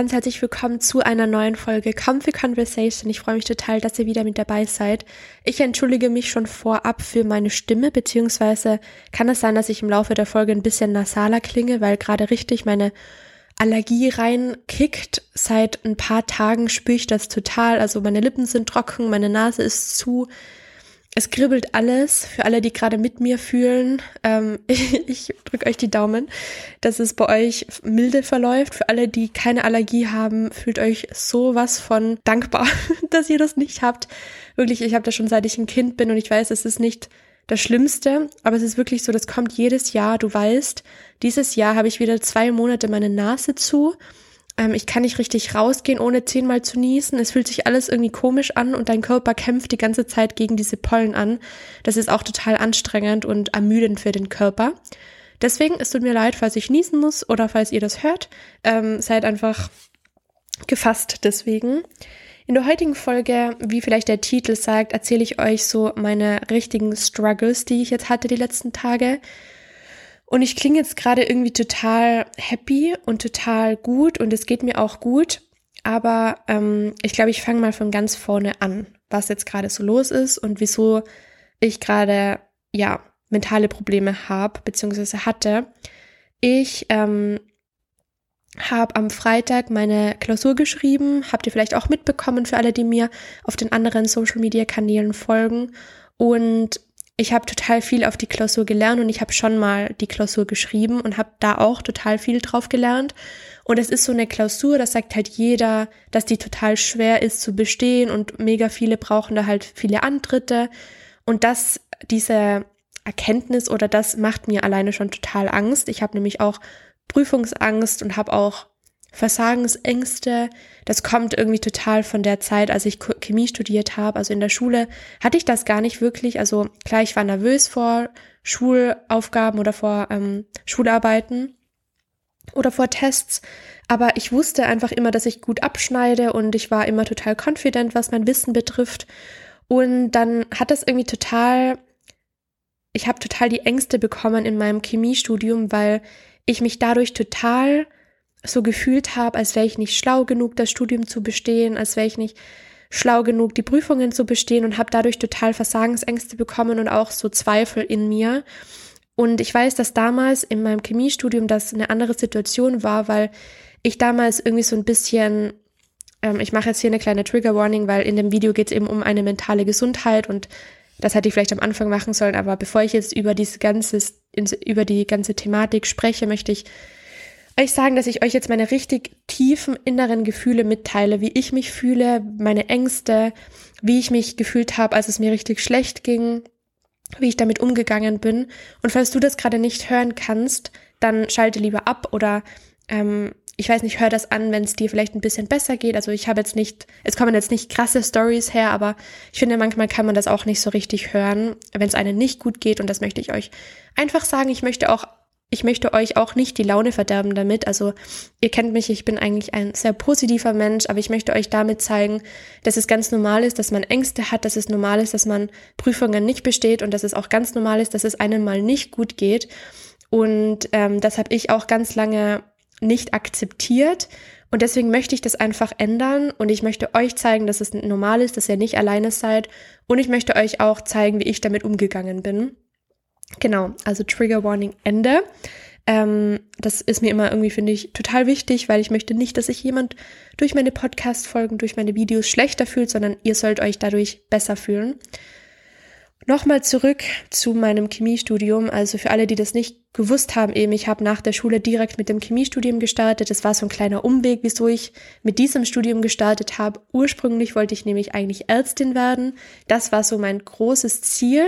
ganz herzlich willkommen zu einer neuen Folge Comfy Conversation. Ich freue mich total, dass ihr wieder mit dabei seid. Ich entschuldige mich schon vorab für meine Stimme, beziehungsweise kann es sein, dass ich im Laufe der Folge ein bisschen nasaler klinge, weil gerade richtig meine Allergie reinkickt. Seit ein paar Tagen spüre ich das total. Also meine Lippen sind trocken, meine Nase ist zu es kribbelt alles für alle, die gerade mit mir fühlen. Ähm, ich, ich drücke euch die Daumen, dass es bei euch milde verläuft. Für alle, die keine Allergie haben, fühlt euch sowas von dankbar, dass ihr das nicht habt. Wirklich, ich habe das schon seit ich ein Kind bin und ich weiß, es ist nicht das Schlimmste, aber es ist wirklich so, das kommt jedes Jahr. Du weißt, dieses Jahr habe ich wieder zwei Monate meine Nase zu ähm, ich kann nicht richtig rausgehen, ohne zehnmal zu niesen. Es fühlt sich alles irgendwie komisch an und dein Körper kämpft die ganze Zeit gegen diese Pollen an. Das ist auch total anstrengend und ermüdend für den Körper. Deswegen, es tut mir leid, falls ich niesen muss oder falls ihr das hört. Ähm, seid einfach gefasst deswegen. In der heutigen Folge, wie vielleicht der Titel sagt, erzähle ich euch so meine richtigen Struggles, die ich jetzt hatte die letzten Tage. Und ich klinge jetzt gerade irgendwie total happy und total gut und es geht mir auch gut. Aber ähm, ich glaube, ich fange mal von ganz vorne an, was jetzt gerade so los ist und wieso ich gerade ja mentale Probleme habe beziehungsweise hatte. Ich ähm, habe am Freitag meine Klausur geschrieben, habt ihr vielleicht auch mitbekommen für alle, die mir auf den anderen Social-Media-Kanälen folgen. Und ich habe total viel auf die Klausur gelernt und ich habe schon mal die Klausur geschrieben und habe da auch total viel drauf gelernt. Und es ist so eine Klausur, das sagt halt jeder, dass die total schwer ist zu bestehen und mega viele brauchen da halt viele Antritte. Und das, diese Erkenntnis oder das macht mir alleine schon total Angst. Ich habe nämlich auch Prüfungsangst und habe auch Versagensängste, das kommt irgendwie total von der Zeit, als ich Chemie studiert habe. Also in der Schule hatte ich das gar nicht wirklich. Also klar, ich war nervös vor Schulaufgaben oder vor ähm, Schularbeiten oder vor Tests, aber ich wusste einfach immer, dass ich gut abschneide und ich war immer total confident, was mein Wissen betrifft. Und dann hat das irgendwie total, ich habe total die Ängste bekommen in meinem Chemiestudium, weil ich mich dadurch total so gefühlt habe, als wäre ich nicht schlau genug, das Studium zu bestehen, als wäre ich nicht schlau genug, die Prüfungen zu bestehen und habe dadurch total Versagensängste bekommen und auch so Zweifel in mir. Und ich weiß, dass damals in meinem Chemiestudium das eine andere Situation war, weil ich damals irgendwie so ein bisschen, ähm, ich mache jetzt hier eine kleine Trigger Warning, weil in dem Video geht es eben um eine mentale Gesundheit und das hätte ich vielleicht am Anfang machen sollen, aber bevor ich jetzt über diese ganze, über die ganze Thematik spreche, möchte ich euch sagen, dass ich euch jetzt meine richtig tiefen inneren Gefühle mitteile, wie ich mich fühle, meine Ängste, wie ich mich gefühlt habe, als es mir richtig schlecht ging, wie ich damit umgegangen bin. Und falls du das gerade nicht hören kannst, dann schalte lieber ab oder ähm, ich weiß nicht, hör das an, wenn es dir vielleicht ein bisschen besser geht. Also ich habe jetzt nicht, es kommen jetzt nicht krasse Stories her, aber ich finde, manchmal kann man das auch nicht so richtig hören, wenn es einem nicht gut geht. Und das möchte ich euch einfach sagen. Ich möchte auch ich möchte euch auch nicht die Laune verderben damit. Also ihr kennt mich, ich bin eigentlich ein sehr positiver Mensch, aber ich möchte euch damit zeigen, dass es ganz normal ist, dass man Ängste hat, dass es normal ist, dass man Prüfungen nicht besteht und dass es auch ganz normal ist, dass es einem mal nicht gut geht. Und ähm, das habe ich auch ganz lange nicht akzeptiert. Und deswegen möchte ich das einfach ändern und ich möchte euch zeigen, dass es normal ist, dass ihr nicht alleine seid. Und ich möchte euch auch zeigen, wie ich damit umgegangen bin. Genau, also Trigger Warning Ende. Ähm, das ist mir immer irgendwie, finde ich, total wichtig, weil ich möchte nicht, dass sich jemand durch meine Podcast-Folgen, durch meine Videos schlechter fühlt, sondern ihr sollt euch dadurch besser fühlen. Nochmal zurück zu meinem Chemiestudium. Also für alle, die das nicht gewusst haben, eben, ich habe nach der Schule direkt mit dem Chemiestudium gestartet. Das war so ein kleiner Umweg, wieso ich mit diesem Studium gestartet habe. Ursprünglich wollte ich nämlich eigentlich Ärztin werden. Das war so mein großes Ziel.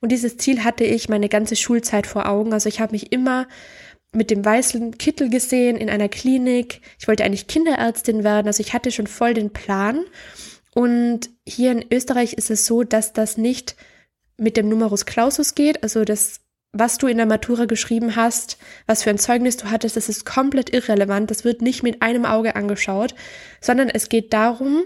Und dieses Ziel hatte ich meine ganze Schulzeit vor Augen. Also ich habe mich immer mit dem weißen Kittel gesehen in einer Klinik. Ich wollte eigentlich Kinderärztin werden. Also ich hatte schon voll den Plan. Und hier in Österreich ist es so, dass das nicht mit dem Numerus Clausus geht. Also das, was du in der Matura geschrieben hast, was für ein Zeugnis du hattest, das ist komplett irrelevant. Das wird nicht mit einem Auge angeschaut, sondern es geht darum,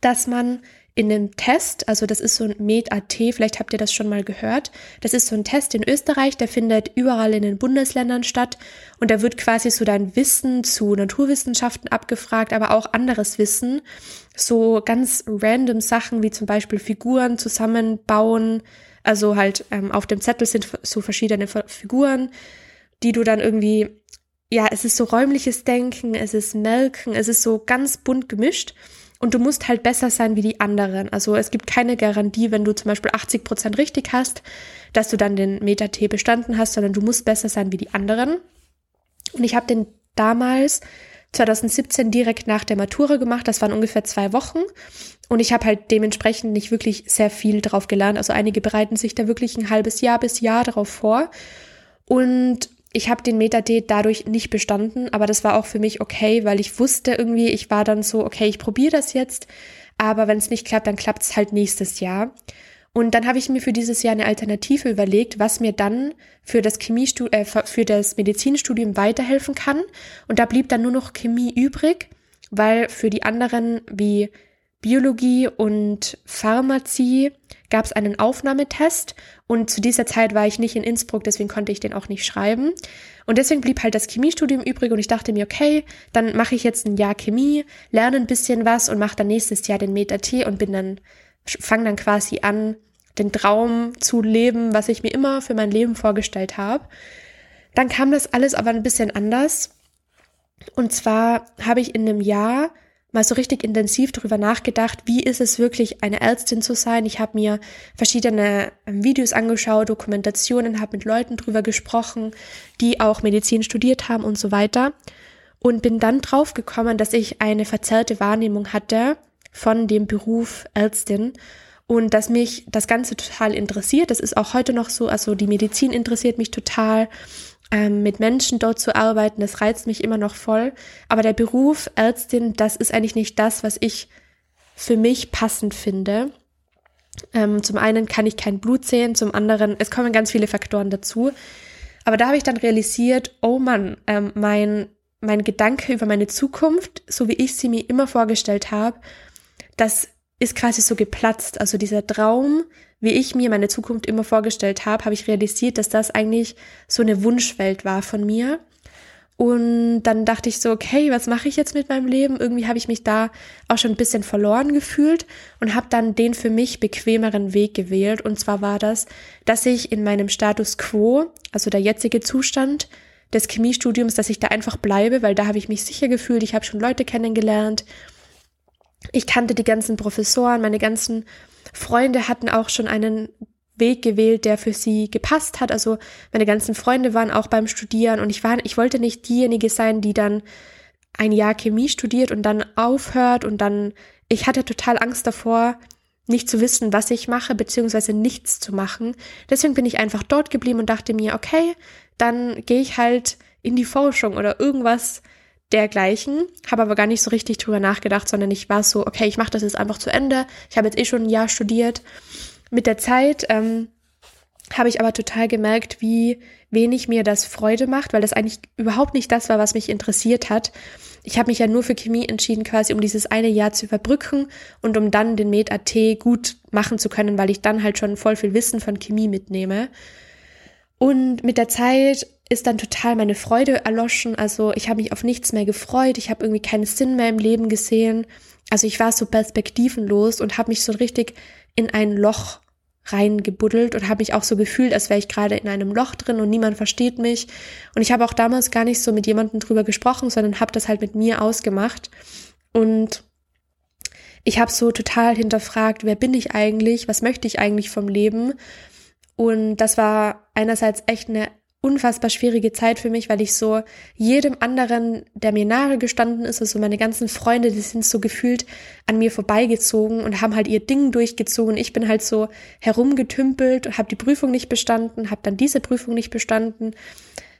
dass man in einem Test, also das ist so ein Med.at, vielleicht habt ihr das schon mal gehört. Das ist so ein Test in Österreich, der findet überall in den Bundesländern statt und da wird quasi so dein Wissen zu Naturwissenschaften abgefragt, aber auch anderes Wissen, so ganz random Sachen wie zum Beispiel Figuren zusammenbauen, also halt ähm, auf dem Zettel sind so verschiedene Figuren, die du dann irgendwie, ja, es ist so räumliches Denken, es ist Melken, es ist so ganz bunt gemischt. Und du musst halt besser sein wie die anderen. Also es gibt keine Garantie, wenn du zum Beispiel 80 Prozent richtig hast, dass du dann den Meta-T bestanden hast, sondern du musst besser sein wie die anderen. Und ich habe den damals 2017 direkt nach der Matura gemacht. Das waren ungefähr zwei Wochen. Und ich habe halt dementsprechend nicht wirklich sehr viel drauf gelernt. Also einige bereiten sich da wirklich ein halbes Jahr bis Jahr darauf vor. Und ich habe den Meta-D dadurch nicht bestanden, aber das war auch für mich okay, weil ich wusste irgendwie, ich war dann so, okay, ich probiere das jetzt, aber wenn es nicht klappt, dann klappt es halt nächstes Jahr. Und dann habe ich mir für dieses Jahr eine Alternative überlegt, was mir dann für das äh, für das Medizinstudium weiterhelfen kann. Und da blieb dann nur noch Chemie übrig, weil für die anderen wie Biologie und Pharmazie gab es einen Aufnahmetest und zu dieser Zeit war ich nicht in Innsbruck, deswegen konnte ich den auch nicht schreiben. Und deswegen blieb halt das Chemiestudium übrig und ich dachte mir, okay, dann mache ich jetzt ein Jahr Chemie, lerne ein bisschen was und mache dann nächstes Jahr den Meta-T und bin dann, fange dann quasi an, den Traum zu leben, was ich mir immer für mein Leben vorgestellt habe. Dann kam das alles aber ein bisschen anders. Und zwar habe ich in einem Jahr mal so richtig intensiv darüber nachgedacht, wie ist es wirklich, eine Ärztin zu sein. Ich habe mir verschiedene ähm, Videos angeschaut, Dokumentationen, habe mit Leuten drüber gesprochen, die auch Medizin studiert haben und so weiter. Und bin dann drauf gekommen, dass ich eine verzerrte Wahrnehmung hatte von dem Beruf Ärztin und dass mich das Ganze total interessiert. Das ist auch heute noch so. Also die Medizin interessiert mich total ähm, mit Menschen dort zu arbeiten, das reizt mich immer noch voll. Aber der Beruf Ärztin, das ist eigentlich nicht das, was ich für mich passend finde. Ähm, zum einen kann ich kein Blut sehen, zum anderen, es kommen ganz viele Faktoren dazu. Aber da habe ich dann realisiert, oh Mann, ähm, mein, mein Gedanke über meine Zukunft, so wie ich sie mir immer vorgestellt habe, das ist quasi so geplatzt. Also dieser Traum, wie ich mir meine Zukunft immer vorgestellt habe, habe ich realisiert, dass das eigentlich so eine Wunschwelt war von mir. Und dann dachte ich so, okay, was mache ich jetzt mit meinem Leben? Irgendwie habe ich mich da auch schon ein bisschen verloren gefühlt und habe dann den für mich bequemeren Weg gewählt. Und zwar war das, dass ich in meinem Status quo, also der jetzige Zustand des Chemiestudiums, dass ich da einfach bleibe, weil da habe ich mich sicher gefühlt. Ich habe schon Leute kennengelernt. Ich kannte die ganzen Professoren, meine ganzen Freunde hatten auch schon einen Weg gewählt, der für sie gepasst hat. Also meine ganzen Freunde waren auch beim Studieren und ich war, ich wollte nicht diejenige sein, die dann ein Jahr Chemie studiert und dann aufhört und dann, ich hatte total Angst davor, nicht zu wissen, was ich mache, beziehungsweise nichts zu machen. Deswegen bin ich einfach dort geblieben und dachte mir, okay, dann gehe ich halt in die Forschung oder irgendwas dergleichen, habe aber gar nicht so richtig drüber nachgedacht, sondern ich war so, okay, ich mache das jetzt einfach zu Ende. Ich habe jetzt eh schon ein Jahr studiert. Mit der Zeit ähm, habe ich aber total gemerkt, wie wenig mir das Freude macht, weil das eigentlich überhaupt nicht das war, was mich interessiert hat. Ich habe mich ja nur für Chemie entschieden, quasi um dieses eine Jahr zu überbrücken und um dann den Med.at gut machen zu können, weil ich dann halt schon voll viel Wissen von Chemie mitnehme. Und mit der Zeit ist dann total meine Freude erloschen. Also ich habe mich auf nichts mehr gefreut. Ich habe irgendwie keinen Sinn mehr im Leben gesehen. Also ich war so perspektivenlos und habe mich so richtig in ein Loch reingebuddelt und habe mich auch so gefühlt, als wäre ich gerade in einem Loch drin und niemand versteht mich. Und ich habe auch damals gar nicht so mit jemandem drüber gesprochen, sondern habe das halt mit mir ausgemacht. Und ich habe so total hinterfragt, wer bin ich eigentlich, was möchte ich eigentlich vom Leben? Und das war einerseits echt eine unfassbar schwierige Zeit für mich, weil ich so jedem anderen, der mir nahe gestanden ist, also meine ganzen Freunde, die sind so gefühlt an mir vorbeigezogen und haben halt ihr Ding durchgezogen. Ich bin halt so herumgetümpelt und habe die Prüfung nicht bestanden, habe dann diese Prüfung nicht bestanden.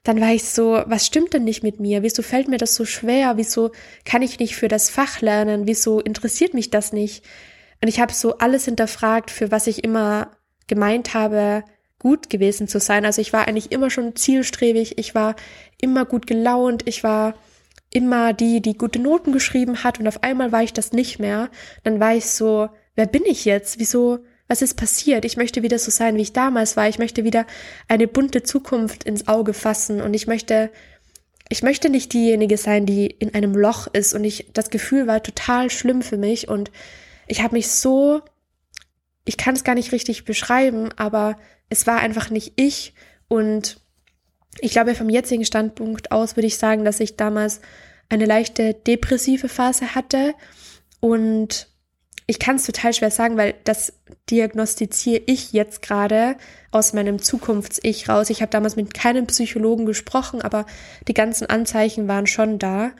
Dann war ich so, was stimmt denn nicht mit mir? Wieso fällt mir das so schwer? Wieso kann ich nicht für das Fach lernen? Wieso interessiert mich das nicht? Und ich habe so alles hinterfragt, für was ich immer gemeint habe, gut gewesen zu sein. Also ich war eigentlich immer schon zielstrebig, ich war immer gut gelaunt, ich war immer die, die gute Noten geschrieben hat und auf einmal war ich das nicht mehr. Dann war ich so, wer bin ich jetzt? Wieso, was ist passiert? Ich möchte wieder so sein, wie ich damals war. Ich möchte wieder eine bunte Zukunft ins Auge fassen und ich möchte, ich möchte nicht diejenige sein, die in einem Loch ist und ich, das Gefühl war total schlimm für mich und ich habe mich so, ich kann es gar nicht richtig beschreiben, aber es war einfach nicht ich und ich glaube, vom jetzigen Standpunkt aus würde ich sagen, dass ich damals eine leichte depressive Phase hatte und ich kann es total schwer sagen, weil das diagnostiziere ich jetzt gerade aus meinem Zukunfts-Ich raus. Ich habe damals mit keinem Psychologen gesprochen, aber die ganzen Anzeichen waren schon da.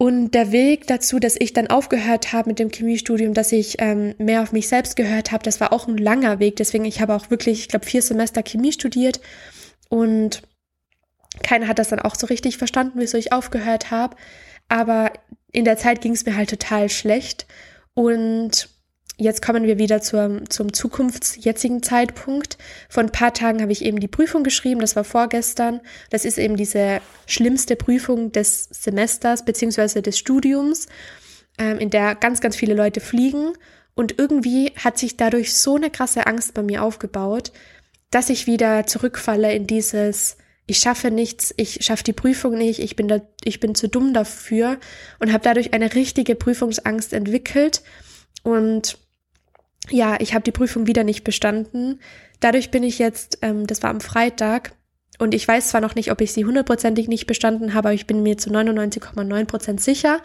Und der Weg dazu, dass ich dann aufgehört habe mit dem Chemiestudium, dass ich ähm, mehr auf mich selbst gehört habe, das war auch ein langer Weg. Deswegen, ich habe auch wirklich, ich glaube, vier Semester Chemie studiert und keiner hat das dann auch so richtig verstanden, wieso ich aufgehört habe. Aber in der Zeit ging es mir halt total schlecht und jetzt kommen wir wieder zur, zum zukunftsjetzigen Zeitpunkt. Vor ein paar Tagen habe ich eben die Prüfung geschrieben, das war vorgestern. Das ist eben diese schlimmste Prüfung des Semesters beziehungsweise des Studiums, ähm, in der ganz, ganz viele Leute fliegen. Und irgendwie hat sich dadurch so eine krasse Angst bei mir aufgebaut, dass ich wieder zurückfalle in dieses, ich schaffe nichts, ich schaffe die Prüfung nicht, ich bin da, ich bin zu dumm dafür und habe dadurch eine richtige Prüfungsangst entwickelt und ja, ich habe die Prüfung wieder nicht bestanden. Dadurch bin ich jetzt, ähm, das war am Freitag und ich weiß zwar noch nicht, ob ich sie hundertprozentig nicht bestanden habe, aber ich bin mir zu 99,9 Prozent sicher,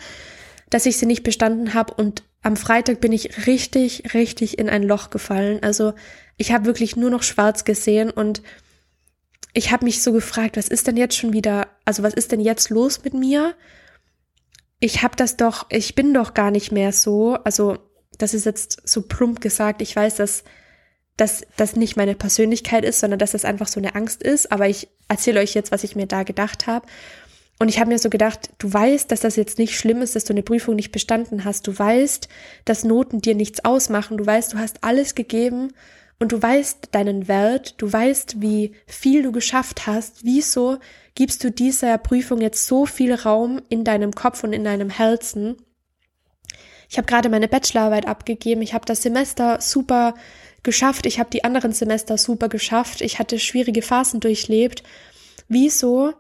dass ich sie nicht bestanden habe und am Freitag bin ich richtig, richtig in ein Loch gefallen. Also ich habe wirklich nur noch schwarz gesehen und ich habe mich so gefragt, was ist denn jetzt schon wieder, also was ist denn jetzt los mit mir? Ich habe das doch, ich bin doch gar nicht mehr so, also das ist jetzt so plump gesagt, ich weiß, dass dass das nicht meine Persönlichkeit ist, sondern dass das einfach so eine Angst ist, aber ich erzähle euch jetzt, was ich mir da gedacht habe. Und ich habe mir so gedacht, du weißt, dass das jetzt nicht schlimm ist, dass du eine Prüfung nicht bestanden hast. Du weißt, dass Noten dir nichts ausmachen. Du weißt, du hast alles gegeben und du weißt deinen Wert, du weißt, wie viel du geschafft hast, wieso gibst du dieser Prüfung jetzt so viel Raum in deinem Kopf und in deinem Herzen? Ich habe gerade meine Bachelorarbeit abgegeben, ich habe das Semester super geschafft, ich habe die anderen Semester super geschafft, ich hatte schwierige Phasen durchlebt. Wieso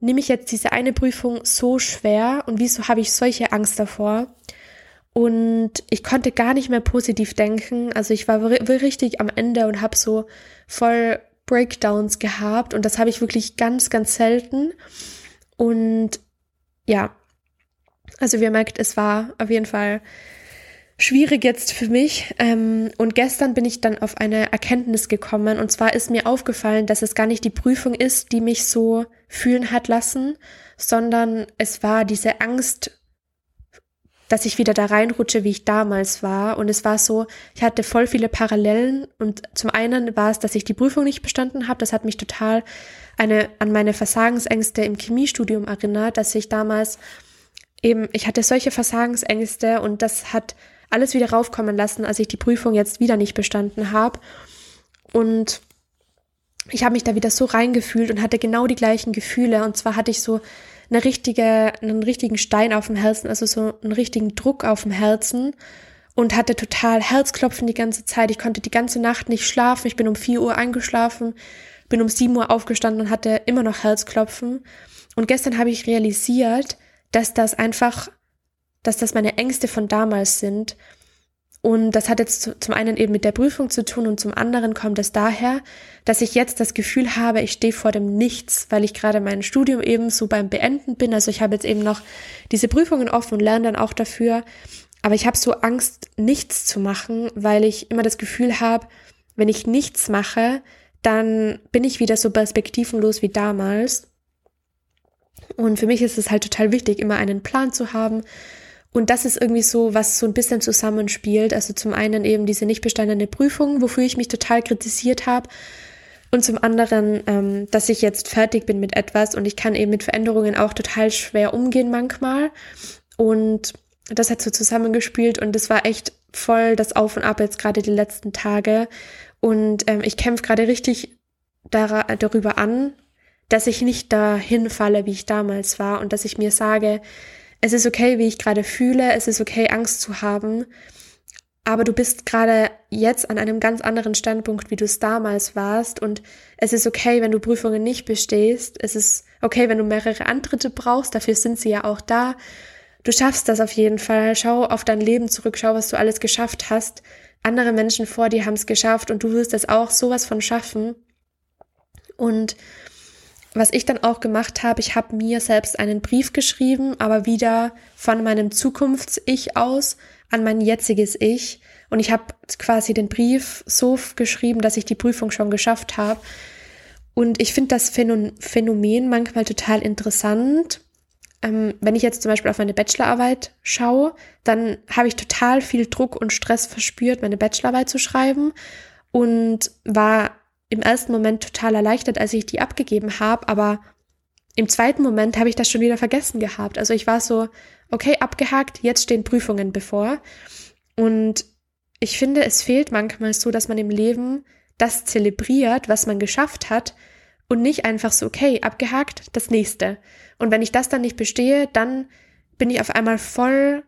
nehme ich jetzt diese eine Prüfung so schwer und wieso habe ich solche Angst davor? Und ich konnte gar nicht mehr positiv denken. Also ich war richtig am Ende und habe so voll Breakdowns gehabt. Und das habe ich wirklich ganz, ganz selten. Und ja, also wie ihr merkt, es war auf jeden Fall schwierig jetzt für mich. Ähm, und gestern bin ich dann auf eine Erkenntnis gekommen. Und zwar ist mir aufgefallen, dass es gar nicht die Prüfung ist, die mich so fühlen hat lassen, sondern es war diese Angst dass ich wieder da reinrutsche, wie ich damals war. Und es war so, ich hatte voll viele Parallelen. Und zum einen war es, dass ich die Prüfung nicht bestanden habe. Das hat mich total eine, an meine Versagensängste im Chemiestudium erinnert, dass ich damals eben, ich hatte solche Versagensängste und das hat alles wieder raufkommen lassen, als ich die Prüfung jetzt wieder nicht bestanden habe. Und ich habe mich da wieder so reingefühlt und hatte genau die gleichen Gefühle. Und zwar hatte ich so eine richtige, einen richtigen Stein auf dem Herzen, also so einen richtigen Druck auf dem Herzen und hatte total Herzklopfen die ganze Zeit. Ich konnte die ganze Nacht nicht schlafen. Ich bin um 4 Uhr eingeschlafen, bin um 7 Uhr aufgestanden und hatte immer noch Herzklopfen. Und gestern habe ich realisiert, dass das einfach, dass das meine Ängste von damals sind und das hat jetzt zum einen eben mit der Prüfung zu tun und zum anderen kommt es daher, dass ich jetzt das Gefühl habe, ich stehe vor dem Nichts, weil ich gerade mein Studium eben so beim Beenden bin. Also ich habe jetzt eben noch diese Prüfungen offen und lerne dann auch dafür. Aber ich habe so Angst, nichts zu machen, weil ich immer das Gefühl habe, wenn ich nichts mache, dann bin ich wieder so perspektivenlos wie damals. Und für mich ist es halt total wichtig, immer einen Plan zu haben, und das ist irgendwie so, was so ein bisschen zusammenspielt. Also zum einen eben diese nicht bestandene Prüfung, wofür ich mich total kritisiert habe. Und zum anderen, ähm, dass ich jetzt fertig bin mit etwas und ich kann eben mit Veränderungen auch total schwer umgehen manchmal. Und das hat so zusammengespielt und das war echt voll das Auf und Ab jetzt gerade die letzten Tage. Und ähm, ich kämpfe gerade richtig darüber an, dass ich nicht dahin falle, wie ich damals war und dass ich mir sage, es ist okay, wie ich gerade fühle, es ist okay, Angst zu haben, aber du bist gerade jetzt an einem ganz anderen Standpunkt, wie du es damals warst. Und es ist okay, wenn du Prüfungen nicht bestehst. Es ist okay, wenn du mehrere Antritte brauchst. Dafür sind sie ja auch da. Du schaffst das auf jeden Fall. Schau auf dein Leben zurück, schau, was du alles geschafft hast. Andere Menschen vor dir haben es geschafft und du wirst es auch sowas von schaffen. Und was ich dann auch gemacht habe, ich habe mir selbst einen Brief geschrieben, aber wieder von meinem Zukunfts-Ich aus an mein jetziges Ich. Und ich habe quasi den Brief so geschrieben, dass ich die Prüfung schon geschafft habe. Und ich finde das Phänomen manchmal total interessant. Ähm, wenn ich jetzt zum Beispiel auf meine Bachelorarbeit schaue, dann habe ich total viel Druck und Stress verspürt, meine Bachelorarbeit zu schreiben und war im ersten Moment total erleichtert, als ich die abgegeben habe, aber im zweiten Moment habe ich das schon wieder vergessen gehabt. Also ich war so, okay, abgehakt, jetzt stehen Prüfungen bevor. Und ich finde, es fehlt manchmal so, dass man im Leben das zelebriert, was man geschafft hat und nicht einfach so, okay, abgehakt, das nächste. Und wenn ich das dann nicht bestehe, dann bin ich auf einmal voll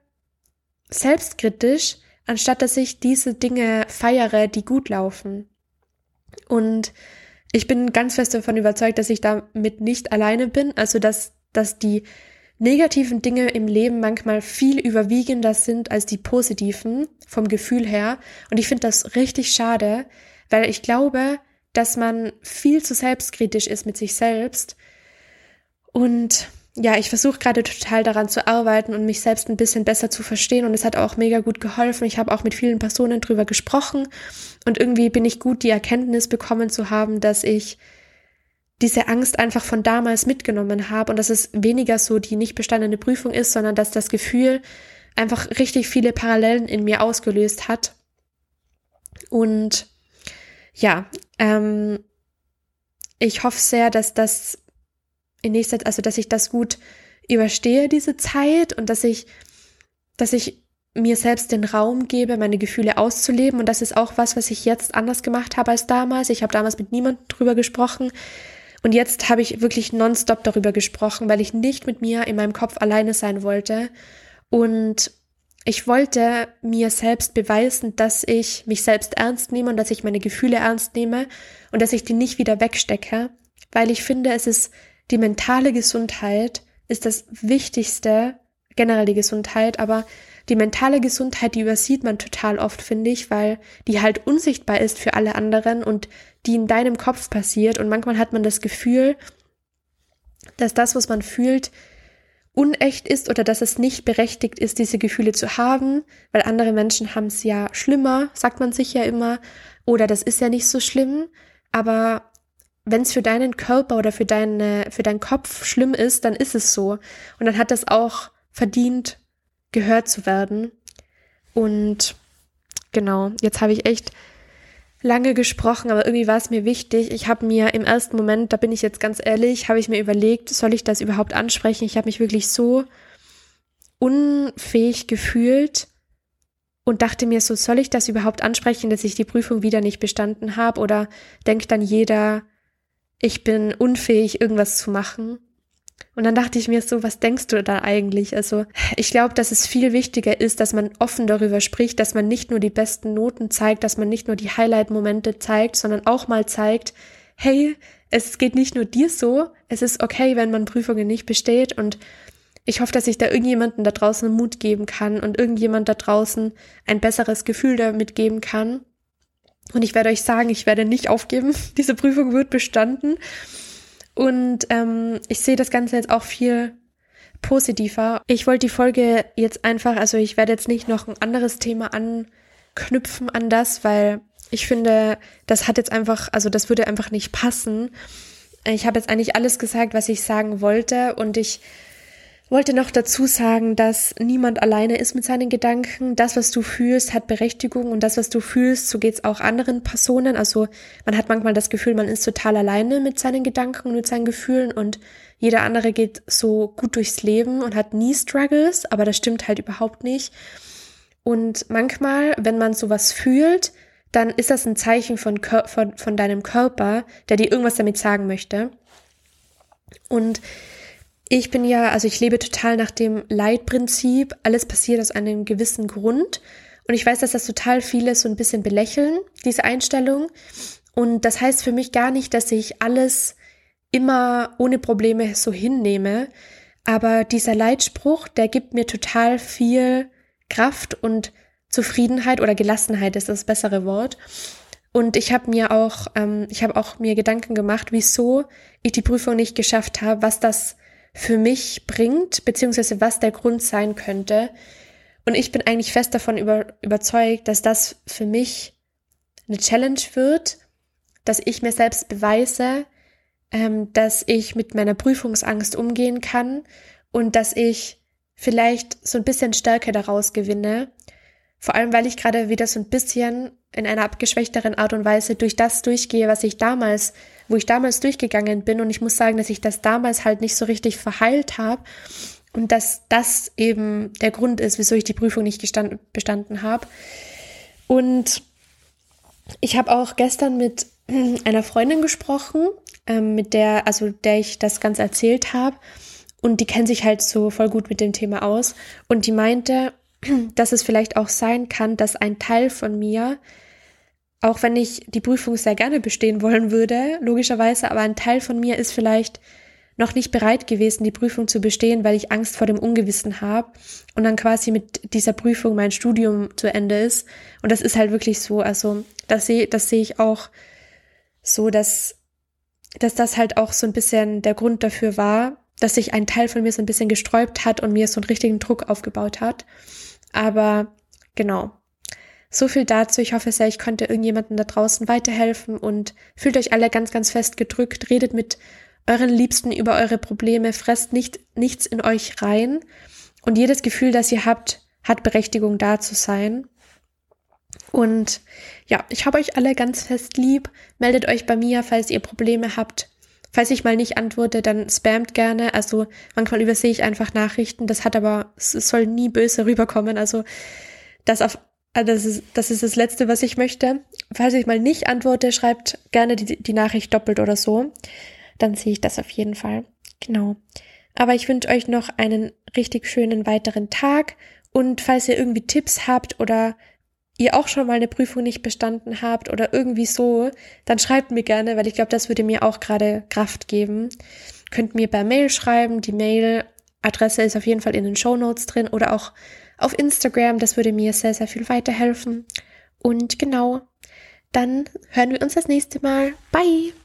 selbstkritisch, anstatt dass ich diese Dinge feiere, die gut laufen. Und ich bin ganz fest davon überzeugt, dass ich damit nicht alleine bin, also dass, dass die negativen Dinge im Leben manchmal viel überwiegender sind als die positiven vom Gefühl her. Und ich finde das richtig schade, weil ich glaube, dass man viel zu selbstkritisch ist mit sich selbst. Und ja, ich versuche gerade total daran zu arbeiten und mich selbst ein bisschen besser zu verstehen. Und es hat auch mega gut geholfen. Ich habe auch mit vielen Personen drüber gesprochen. Und irgendwie bin ich gut, die Erkenntnis bekommen zu haben, dass ich diese Angst einfach von damals mitgenommen habe und dass es weniger so die nicht bestandene Prüfung ist, sondern dass das Gefühl einfach richtig viele Parallelen in mir ausgelöst hat. Und ja, ähm, ich hoffe sehr, dass das in nächster, also dass ich das gut überstehe, diese Zeit und dass ich, dass ich mir selbst den Raum gebe, meine Gefühle auszuleben. Und das ist auch was, was ich jetzt anders gemacht habe als damals. Ich habe damals mit niemandem drüber gesprochen. Und jetzt habe ich wirklich nonstop darüber gesprochen, weil ich nicht mit mir in meinem Kopf alleine sein wollte. Und ich wollte mir selbst beweisen, dass ich mich selbst ernst nehme und dass ich meine Gefühle ernst nehme und dass ich die nicht wieder wegstecke, weil ich finde, es ist die mentale Gesundheit ist das Wichtigste, generell die Gesundheit, aber die mentale Gesundheit, die übersieht man total oft, finde ich, weil die halt unsichtbar ist für alle anderen und die in deinem Kopf passiert. Und manchmal hat man das Gefühl, dass das, was man fühlt, unecht ist oder dass es nicht berechtigt ist, diese Gefühle zu haben, weil andere Menschen haben es ja schlimmer, sagt man sich ja immer, oder das ist ja nicht so schlimm. Aber wenn es für deinen Körper oder für, deine, für deinen Kopf schlimm ist, dann ist es so. Und dann hat das auch verdient, gehört zu werden. Und genau, jetzt habe ich echt lange gesprochen, aber irgendwie war es mir wichtig. Ich habe mir im ersten Moment, da bin ich jetzt ganz ehrlich, habe ich mir überlegt, soll ich das überhaupt ansprechen? Ich habe mich wirklich so unfähig gefühlt und dachte mir so, soll ich das überhaupt ansprechen, dass ich die Prüfung wieder nicht bestanden habe? Oder denkt dann jeder, ich bin unfähig, irgendwas zu machen? Und dann dachte ich mir so, was denkst du da eigentlich? Also ich glaube, dass es viel wichtiger ist, dass man offen darüber spricht, dass man nicht nur die besten Noten zeigt, dass man nicht nur die Highlight-Momente zeigt, sondern auch mal zeigt, hey, es geht nicht nur dir so, es ist okay, wenn man Prüfungen nicht besteht und ich hoffe, dass ich da irgendjemanden da draußen Mut geben kann und irgendjemand da draußen ein besseres Gefühl damit geben kann. Und ich werde euch sagen, ich werde nicht aufgeben. Diese Prüfung wird bestanden. Und ähm, ich sehe das Ganze jetzt auch viel positiver. Ich wollte die Folge jetzt einfach, also ich werde jetzt nicht noch ein anderes Thema anknüpfen an das, weil ich finde, das hat jetzt einfach, also das würde einfach nicht passen. Ich habe jetzt eigentlich alles gesagt, was ich sagen wollte und ich wollte noch dazu sagen, dass niemand alleine ist mit seinen Gedanken. Das, was du fühlst, hat Berechtigung und das, was du fühlst, so geht's auch anderen Personen. Also man hat manchmal das Gefühl, man ist total alleine mit seinen Gedanken und mit seinen Gefühlen und jeder andere geht so gut durchs Leben und hat nie Struggles, aber das stimmt halt überhaupt nicht. Und manchmal, wenn man sowas fühlt, dann ist das ein Zeichen von, von, von deinem Körper, der dir irgendwas damit sagen möchte. Und ich bin ja, also ich lebe total nach dem Leitprinzip, alles passiert aus einem gewissen Grund. Und ich weiß, dass das total viele so ein bisschen belächeln, diese Einstellung. Und das heißt für mich gar nicht, dass ich alles immer ohne Probleme so hinnehme. Aber dieser Leitspruch, der gibt mir total viel Kraft und Zufriedenheit oder Gelassenheit ist das bessere Wort. Und ich habe mir auch, ähm, ich habe auch mir Gedanken gemacht, wieso ich die Prüfung nicht geschafft habe, was das für mich bringt, beziehungsweise was der Grund sein könnte. Und ich bin eigentlich fest davon über, überzeugt, dass das für mich eine Challenge wird, dass ich mir selbst beweise, ähm, dass ich mit meiner Prüfungsangst umgehen kann und dass ich vielleicht so ein bisschen Stärke daraus gewinne. Vor allem, weil ich gerade wieder so ein bisschen in einer abgeschwächteren Art und Weise durch das durchgehe, was ich damals, wo ich damals durchgegangen bin. Und ich muss sagen, dass ich das damals halt nicht so richtig verheilt habe. Und dass das eben der Grund ist, wieso ich die Prüfung nicht gestand, bestanden habe. Und ich habe auch gestern mit einer Freundin gesprochen, ähm, mit der, also der ich das Ganze erzählt habe. Und die kennt sich halt so voll gut mit dem Thema aus. Und die meinte, dass es vielleicht auch sein kann, dass ein Teil von mir, auch wenn ich die Prüfung sehr gerne bestehen wollen würde, logischerweise, aber ein Teil von mir ist vielleicht noch nicht bereit gewesen, die Prüfung zu bestehen, weil ich Angst vor dem Ungewissen habe und dann quasi mit dieser Prüfung mein Studium zu Ende ist. Und das ist halt wirklich so. Also das sehe das sehe ich auch so, dass, dass das halt auch so ein bisschen der Grund dafür war, dass sich ein Teil von mir so ein bisschen gesträubt hat und mir so einen richtigen Druck aufgebaut hat. Aber genau. So viel dazu. Ich hoffe sehr, ich konnte irgendjemandem da draußen weiterhelfen und fühlt euch alle ganz, ganz fest gedrückt. Redet mit euren Liebsten über eure Probleme. Fresst nicht, nichts in euch rein. Und jedes Gefühl, das ihr habt, hat Berechtigung da zu sein. Und ja, ich habe euch alle ganz fest lieb. Meldet euch bei mir, falls ihr Probleme habt. Falls ich mal nicht antworte, dann spamt gerne. Also manchmal übersehe ich einfach Nachrichten. Das hat aber, es soll nie böse rüberkommen. Also das auf, ah, das ist, das ist das Letzte, was ich möchte. Falls ich mal nicht antworte, schreibt gerne die, die Nachricht doppelt oder so. Dann sehe ich das auf jeden Fall. Genau. Aber ich wünsche euch noch einen richtig schönen weiteren Tag. Und falls ihr irgendwie Tipps habt oder ihr auch schon mal eine Prüfung nicht bestanden habt oder irgendwie so, dann schreibt mir gerne, weil ich glaube, das würde mir auch gerade Kraft geben. Könnt mir per Mail schreiben. Die Mail-Adresse ist auf jeden Fall in den Show Notes drin oder auch auf Instagram. Das würde mir sehr, sehr viel weiterhelfen. Und genau, dann hören wir uns das nächste Mal. Bye!